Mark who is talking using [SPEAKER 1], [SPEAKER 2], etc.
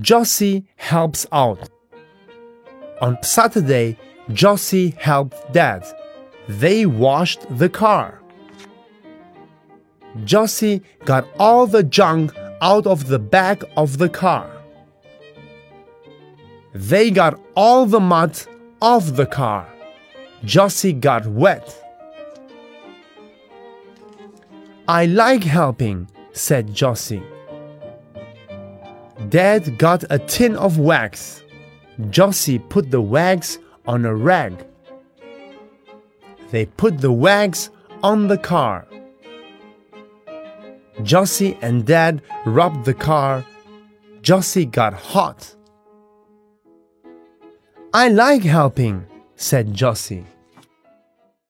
[SPEAKER 1] Josie helps out. On Saturday, Josie helped Dad. They washed the car. Josie got all the junk out of the back of the car. They got all the mud off the car. Josie got wet. I like helping, said Josie. Dad got a tin of wax. Josie put the wax on a rag. They put the wax on the car. Josie and Dad rubbed the car. Josie got hot. I like helping, said Josie.